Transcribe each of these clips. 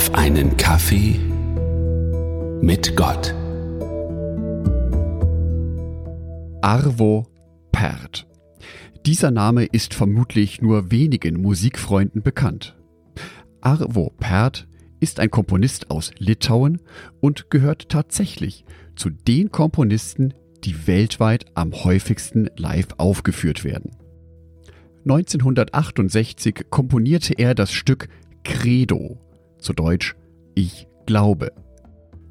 auf einen Kaffee mit Gott. Arvo Pärt. Dieser Name ist vermutlich nur wenigen Musikfreunden bekannt. Arvo Pärt ist ein Komponist aus Litauen und gehört tatsächlich zu den Komponisten, die weltweit am häufigsten live aufgeführt werden. 1968 komponierte er das Stück Credo, zu Deutsch Ich glaube.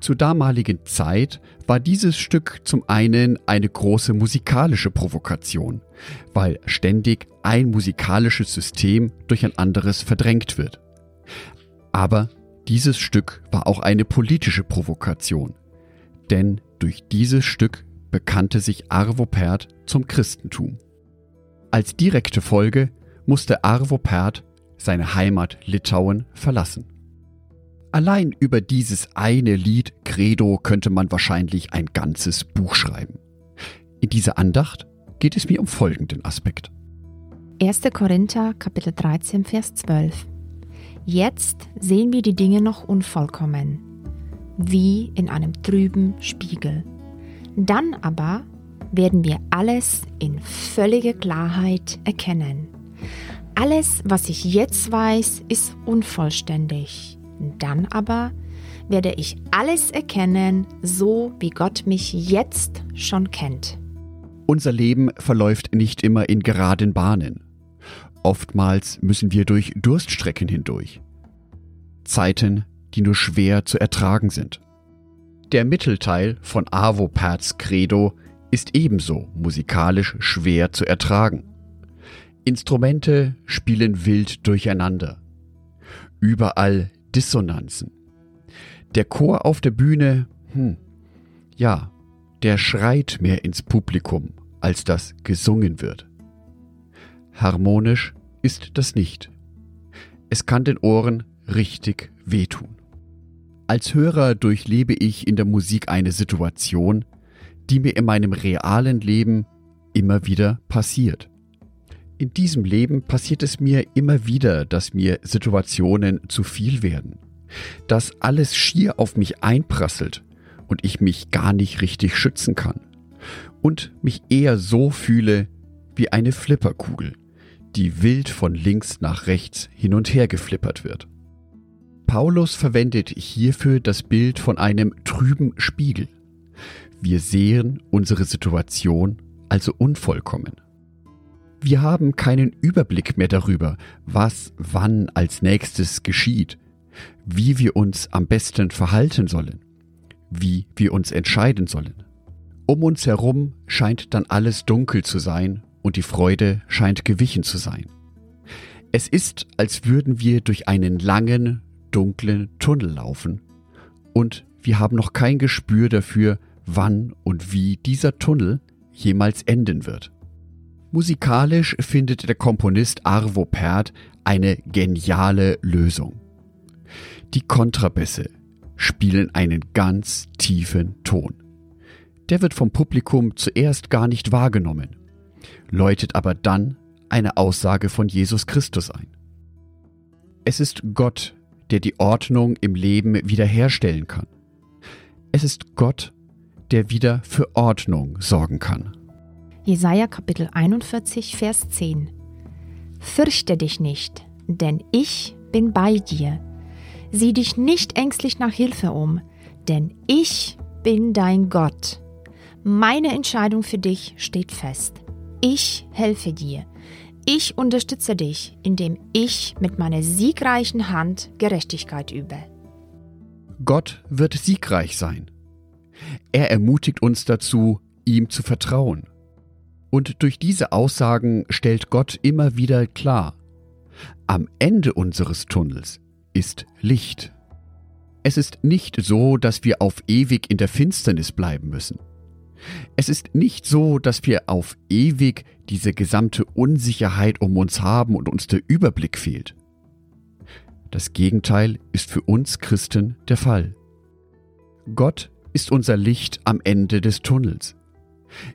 Zur damaligen Zeit war dieses Stück zum einen eine große musikalische Provokation, weil ständig ein musikalisches System durch ein anderes verdrängt wird. Aber dieses Stück war auch eine politische Provokation, denn durch dieses Stück bekannte sich Arvo Pärt zum Christentum. Als direkte Folge musste Arvo Pärt seine Heimat Litauen verlassen. Allein über dieses eine Lied Credo könnte man wahrscheinlich ein ganzes Buch schreiben. In dieser Andacht geht es mir um folgenden Aspekt. 1. Korinther Kapitel 13 Vers 12 Jetzt sehen wir die Dinge noch unvollkommen, wie in einem trüben Spiegel. Dann aber werden wir alles in völliger Klarheit erkennen. Alles, was ich jetzt weiß, ist unvollständig. Dann aber werde ich alles erkennen, so wie Gott mich jetzt schon kennt. Unser Leben verläuft nicht immer in geraden Bahnen. Oftmals müssen wir durch Durststrecken hindurch. Zeiten, die nur schwer zu ertragen sind. Der Mittelteil von Avo Perts Credo ist ebenso musikalisch schwer zu ertragen. Instrumente spielen wild durcheinander. Überall Dissonanzen. Der Chor auf der Bühne, hm, ja, der schreit mehr ins Publikum, als das gesungen wird. Harmonisch ist das nicht. Es kann den Ohren richtig wehtun. Als Hörer durchlebe ich in der Musik eine Situation, die mir in meinem realen Leben immer wieder passiert. In diesem Leben passiert es mir immer wieder, dass mir Situationen zu viel werden, dass alles schier auf mich einprasselt und ich mich gar nicht richtig schützen kann und mich eher so fühle wie eine Flipperkugel, die wild von links nach rechts hin und her geflippert wird. Paulus verwendet hierfür das Bild von einem trüben Spiegel. Wir sehen unsere Situation also unvollkommen. Wir haben keinen Überblick mehr darüber, was wann als nächstes geschieht, wie wir uns am besten verhalten sollen, wie wir uns entscheiden sollen. Um uns herum scheint dann alles dunkel zu sein und die Freude scheint gewichen zu sein. Es ist, als würden wir durch einen langen, dunklen Tunnel laufen und wir haben noch kein Gespür dafür, wann und wie dieser Tunnel jemals enden wird. Musikalisch findet der Komponist Arvo Pärt eine geniale Lösung. Die Kontrabässe spielen einen ganz tiefen Ton. Der wird vom Publikum zuerst gar nicht wahrgenommen, läutet aber dann eine Aussage von Jesus Christus ein. Es ist Gott, der die Ordnung im Leben wiederherstellen kann. Es ist Gott, der wieder für Ordnung sorgen kann. Jesaja Kapitel 41, Vers 10 Fürchte dich nicht, denn ich bin bei dir. Sieh dich nicht ängstlich nach Hilfe um, denn ich bin dein Gott. Meine Entscheidung für dich steht fest. Ich helfe dir. Ich unterstütze dich, indem ich mit meiner siegreichen Hand Gerechtigkeit übe. Gott wird siegreich sein. Er ermutigt uns dazu, ihm zu vertrauen. Und durch diese Aussagen stellt Gott immer wieder klar, am Ende unseres Tunnels ist Licht. Es ist nicht so, dass wir auf ewig in der Finsternis bleiben müssen. Es ist nicht so, dass wir auf ewig diese gesamte Unsicherheit um uns haben und uns der Überblick fehlt. Das Gegenteil ist für uns Christen der Fall. Gott ist unser Licht am Ende des Tunnels.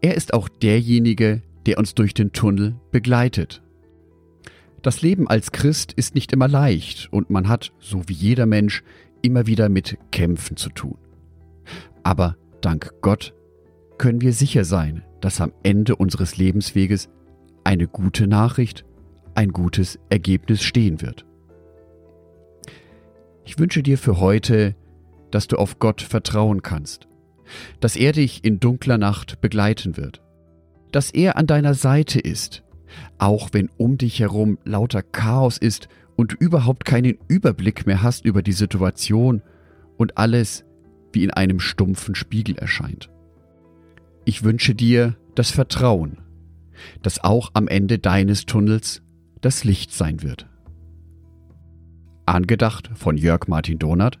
Er ist auch derjenige, der uns durch den Tunnel begleitet. Das Leben als Christ ist nicht immer leicht und man hat, so wie jeder Mensch, immer wieder mit Kämpfen zu tun. Aber dank Gott können wir sicher sein, dass am Ende unseres Lebensweges eine gute Nachricht, ein gutes Ergebnis stehen wird. Ich wünsche dir für heute, dass du auf Gott vertrauen kannst, dass er dich in dunkler Nacht begleiten wird, dass er an deiner Seite ist, auch wenn um dich herum lauter Chaos ist und du überhaupt keinen Überblick mehr hast über die Situation und alles wie in einem stumpfen Spiegel erscheint. Ich wünsche dir das Vertrauen, dass auch am Ende deines Tunnels das Licht sein wird. Angedacht von Jörg Martin Donath,